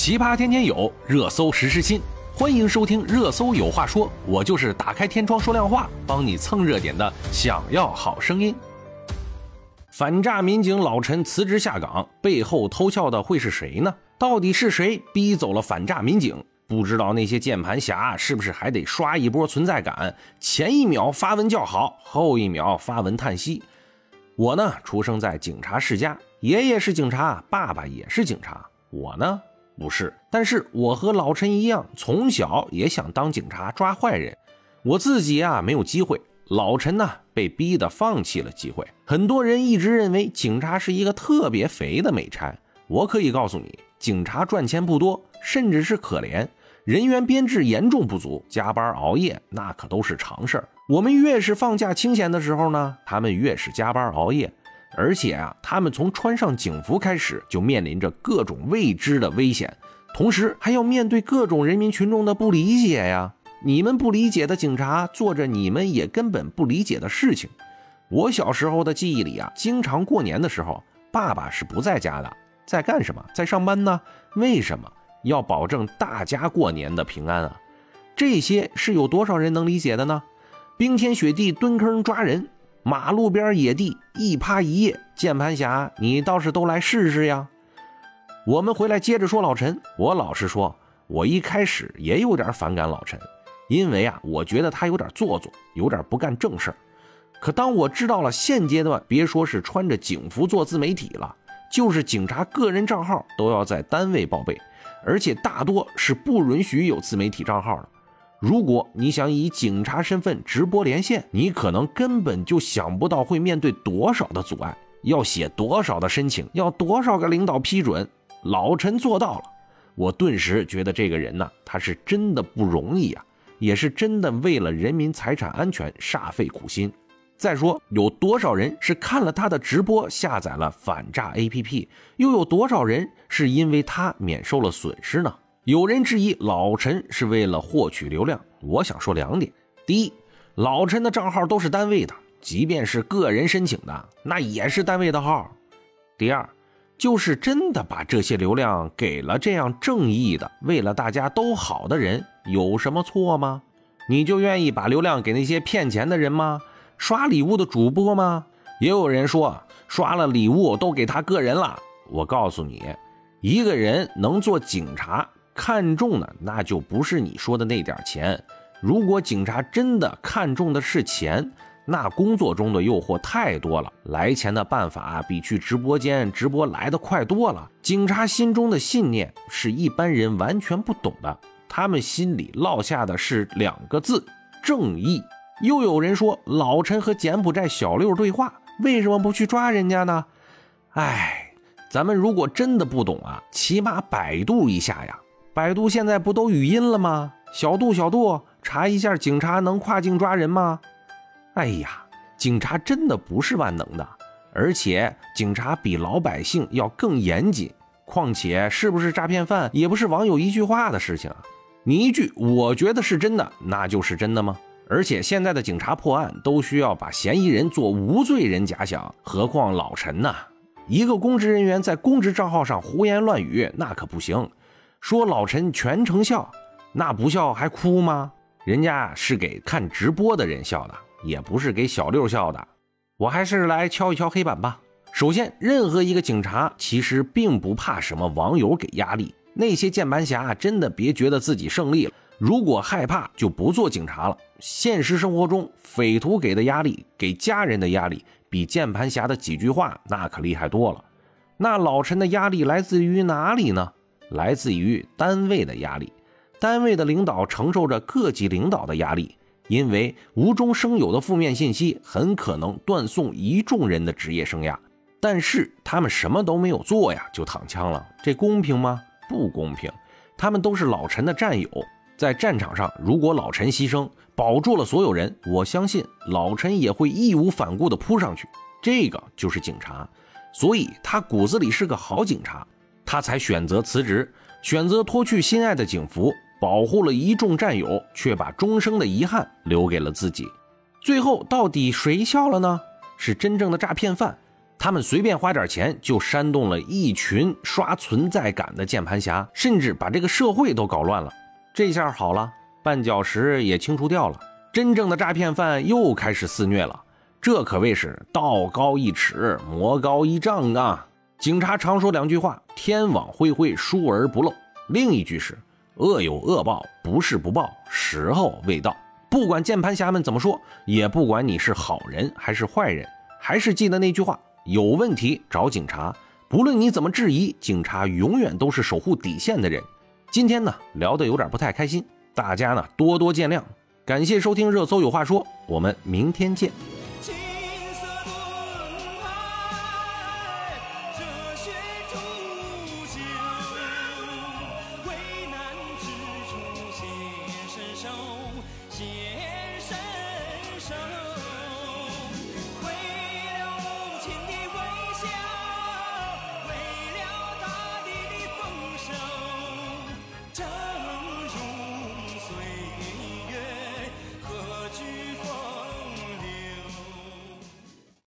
奇葩天天有，热搜时时新。欢迎收听《热搜有话说》，我就是打开天窗说亮话，帮你蹭热点的。想要好声音。反诈民警老陈辞职下岗，背后偷笑的会是谁呢？到底是谁逼走了反诈民警？不知道那些键盘侠是不是还得刷一波存在感？前一秒发文叫好，后一秒发文叹息。我呢，出生在警察世家，爷爷是警察，爸爸也是警察。我呢？不是，但是我和老陈一样，从小也想当警察抓坏人。我自己啊没有机会，老陈呢被逼得放弃了机会。很多人一直认为警察是一个特别肥的美差，我可以告诉你，警察赚钱不多，甚至是可怜，人员编制严重不足，加班熬夜那可都是常事儿。我们越是放假清闲的时候呢，他们越是加班熬夜。而且啊，他们从穿上警服开始，就面临着各种未知的危险，同时还要面对各种人民群众的不理解呀。你们不理解的警察，做着你们也根本不理解的事情。我小时候的记忆里啊，经常过年的时候，爸爸是不在家的，在干什么？在上班呢？为什么要保证大家过年的平安啊？这些是有多少人能理解的呢？冰天雪地蹲坑抓人。马路边野地一趴一夜，键盘侠，你倒是都来试试呀！我们回来接着说老陈。我老实说，我一开始也有点反感老陈，因为啊，我觉得他有点做作，有点不干正事。可当我知道了现阶段，别说是穿着警服做自媒体了，就是警察个人账号都要在单位报备，而且大多是不允许有自媒体账号的。如果你想以警察身份直播连线，你可能根本就想不到会面对多少的阻碍，要写多少的申请，要多少个领导批准。老陈做到了，我顿时觉得这个人呢，他是真的不容易啊，也是真的为了人民财产安全煞费苦心。再说，有多少人是看了他的直播下载了反诈 APP，又有多少人是因为他免受了损失呢？有人质疑老陈是为了获取流量，我想说两点：第一，老陈的账号都是单位的，即便是个人申请的，那也是单位的号；第二，就是真的把这些流量给了这样正义的、为了大家都好的人，有什么错吗？你就愿意把流量给那些骗钱的人吗？刷礼物的主播吗？也有人说刷了礼物都给他个人了，我告诉你，一个人能做警察。看中的那就不是你说的那点钱。如果警察真的看中的是钱，那工作中的诱惑太多了，来钱的办法比去直播间直播来的快多了。警察心中的信念是一般人完全不懂的，他们心里落下的是两个字：正义。又有人说老陈和柬埔寨小六对话，为什么不去抓人家呢？哎，咱们如果真的不懂啊，起码百度一下呀。百度现在不都语音了吗？小度小度，查一下警察能跨境抓人吗？哎呀，警察真的不是万能的，而且警察比老百姓要更严谨。况且是不是诈骗犯，也不是网友一句话的事情。你一句我觉得是真的，那就是真的吗？而且现在的警察破案都需要把嫌疑人做无罪人假想，何况老陈呐，一个公职人员在公职账号上胡言乱语，那可不行。说老陈全程笑，那不笑还哭吗？人家是给看直播的人笑的，也不是给小六笑的。我还是来敲一敲黑板吧。首先，任何一个警察其实并不怕什么网友给压力，那些键盘侠真的别觉得自己胜利了。如果害怕，就不做警察了。现实生活中，匪徒给的压力，给家人的压力，比键盘侠的几句话那可厉害多了。那老陈的压力来自于哪里呢？来自于单位的压力，单位的领导承受着各级领导的压力，因为无中生有的负面信息很可能断送一众人的职业生涯。但是他们什么都没有做呀，就躺枪了，这公平吗？不公平。他们都是老陈的战友，在战场上，如果老陈牺牲，保住了所有人，我相信老陈也会义无反顾地扑上去。这个就是警察，所以他骨子里是个好警察。他才选择辞职，选择脱去心爱的警服，保护了一众战友，却把终生的遗憾留给了自己。最后，到底谁笑了呢？是真正的诈骗犯，他们随便花点钱就煽动了一群刷存在感的键盘侠，甚至把这个社会都搞乱了。这下好了，绊脚石也清除掉了，真正的诈骗犯又开始肆虐了。这可谓是道高一尺，魔高一丈啊！警察常说两句话：天网恢恢，疏而不漏；另一句是恶有恶报，不是不报，时候未到。不管键盘侠们怎么说，也不管你是好人还是坏人，还是记得那句话。有问题找警察，不论你怎么质疑，警察永远都是守护底线的人。今天呢聊得有点不太开心，大家呢多多见谅。感谢收听热搜有话说，我们明天见。